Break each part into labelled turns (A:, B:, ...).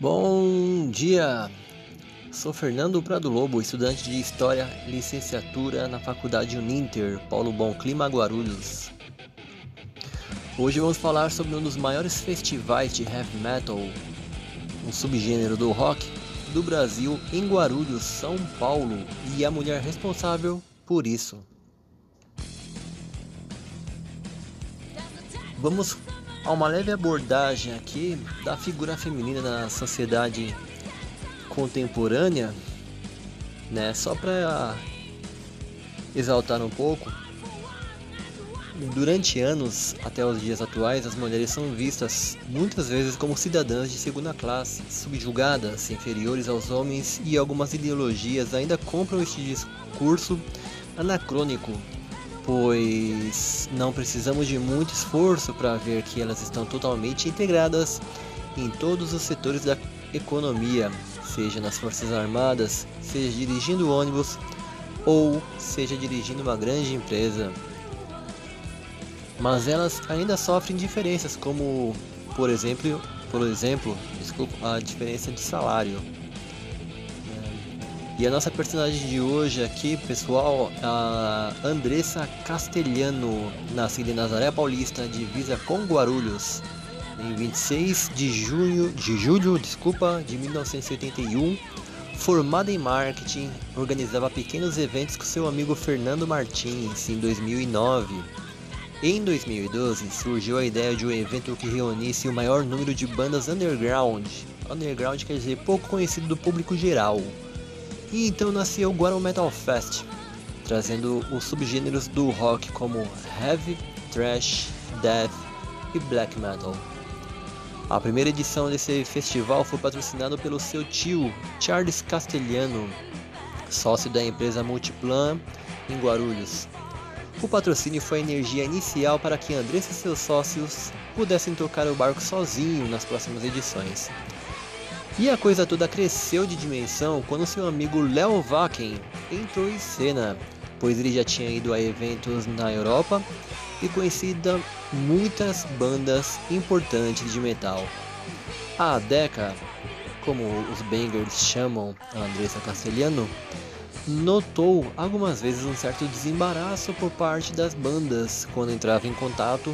A: Bom dia! Sou Fernando Prado Lobo, estudante de História, licenciatura na Faculdade Uninter, Paulo Bom Clima Guarulhos. Hoje vamos falar sobre um dos maiores festivais de heavy metal, um subgênero do rock do Brasil em Guarulhos, São Paulo, e a mulher responsável por isso. Vamos a uma leve abordagem aqui da figura feminina na sociedade contemporânea, né? Só para exaltar um pouco. Durante anos até os dias atuais, as mulheres são vistas muitas vezes como cidadãs de segunda classe, subjugadas, inferiores aos homens e algumas ideologias ainda compram este discurso anacrônico pois não precisamos de muito esforço para ver que elas estão totalmente integradas em todos os setores da economia, seja nas Forças Armadas, seja dirigindo ônibus ou seja dirigindo uma grande empresa. Mas elas ainda sofrem diferenças, como por exemplo, por exemplo, desculpa, a diferença de salário. E a nossa personagem de hoje aqui, pessoal, a Andressa Castelhano, nascida em Nazaré Paulista, divisa com Guarulhos, em 26 de junho, de julho, desculpa, de 1981. Formada em marketing, organizava pequenos eventos com seu amigo Fernando Martins em 2009. Em 2012, surgiu a ideia de um evento que reunisse o maior número de bandas underground. Underground quer dizer pouco conhecido do público geral e então nasceu o Guarão Metal Fest, trazendo os subgêneros do rock como heavy, thrash, death e black metal. A primeira edição desse festival foi patrocinado pelo seu tio Charles Castellano, sócio da empresa Multiplan em Guarulhos. O patrocínio foi a energia inicial para que Andressa e seus sócios pudessem tocar o barco sozinho nas próximas edições. E a coisa toda cresceu de dimensão quando seu amigo Leo Vaken entrou em cena, pois ele já tinha ido a eventos na Europa e conhecido muitas bandas importantes de metal. A Deca, como os bangers chamam a Andressa Castellano, notou algumas vezes um certo desembaraço por parte das bandas quando entrava em contato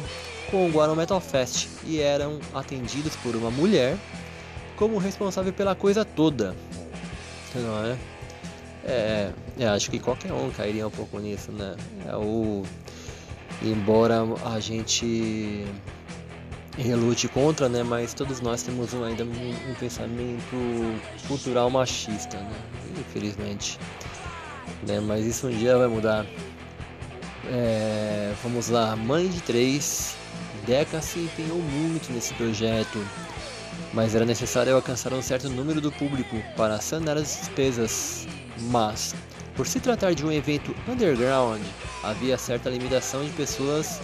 A: com o Guarão Metal Fest e eram atendidos por uma mulher como responsável pela coisa toda. Não é? É, é, acho que qualquer um cairia um pouco nisso, né? É o embora a gente relute contra, né? Mas todos nós temos um, ainda um, um, pensamento cultural machista, né? Infelizmente, né? Mas isso um dia vai mudar. É, vamos lá, mãe de três, Deca se empenhou muito nesse projeto mas era necessário alcançar um certo número do público para sanar as despesas. Mas, por se tratar de um evento underground, havia certa limitação de pessoas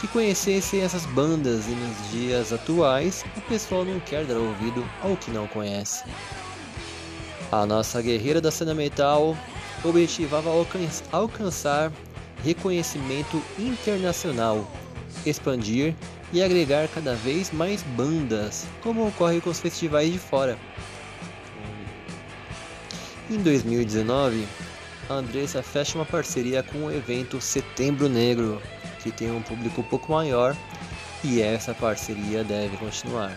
A: que conhecessem essas bandas e nos dias atuais o pessoal não quer dar ouvido ao que não conhece. A nossa guerreira da cena metal objetivava alcançar reconhecimento internacional, expandir e agregar cada vez mais bandas, como ocorre com os festivais de fora. Em 2019, a Andressa fecha uma parceria com o evento Setembro Negro, que tem um público um pouco maior e essa parceria deve continuar.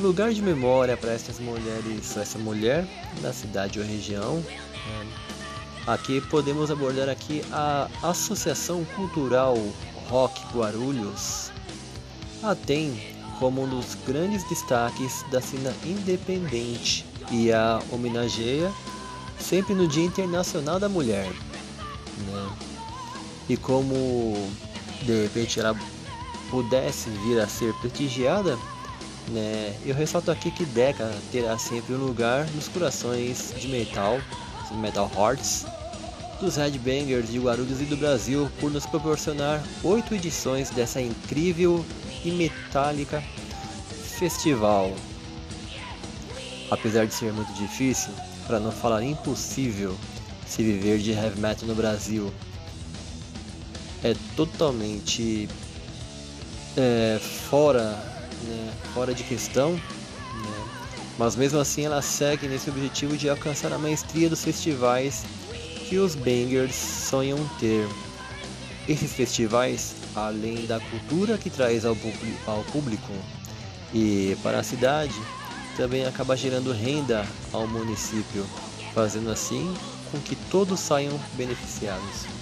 A: Lugar de memória para essas mulheres, essa mulher da cidade ou região? Aqui podemos abordar aqui a Associação Cultural Rock Guarulhos. A tem como um dos grandes destaques da cena independente e a homenageia sempre no Dia Internacional da Mulher. Né? E como de repente ela pudesse vir a ser prestigiada, né? eu ressalto aqui que Deca terá sempre um lugar nos corações de metal Metal Hearts, dos Headbangers de Guarulhos e do Brasil por nos proporcionar oito edições dessa incrível e metálica festival. Apesar de ser muito difícil, para não falar impossível, se viver de heavy metal no Brasil, é totalmente é, fora, né, fora de questão, né, mas mesmo assim ela segue nesse objetivo de alcançar a maestria dos festivais que os bangers sonham ter. Esses festivais, além da cultura que traz ao, ao público e para a cidade, também acaba gerando renda ao município, fazendo assim com que todos saiam beneficiados.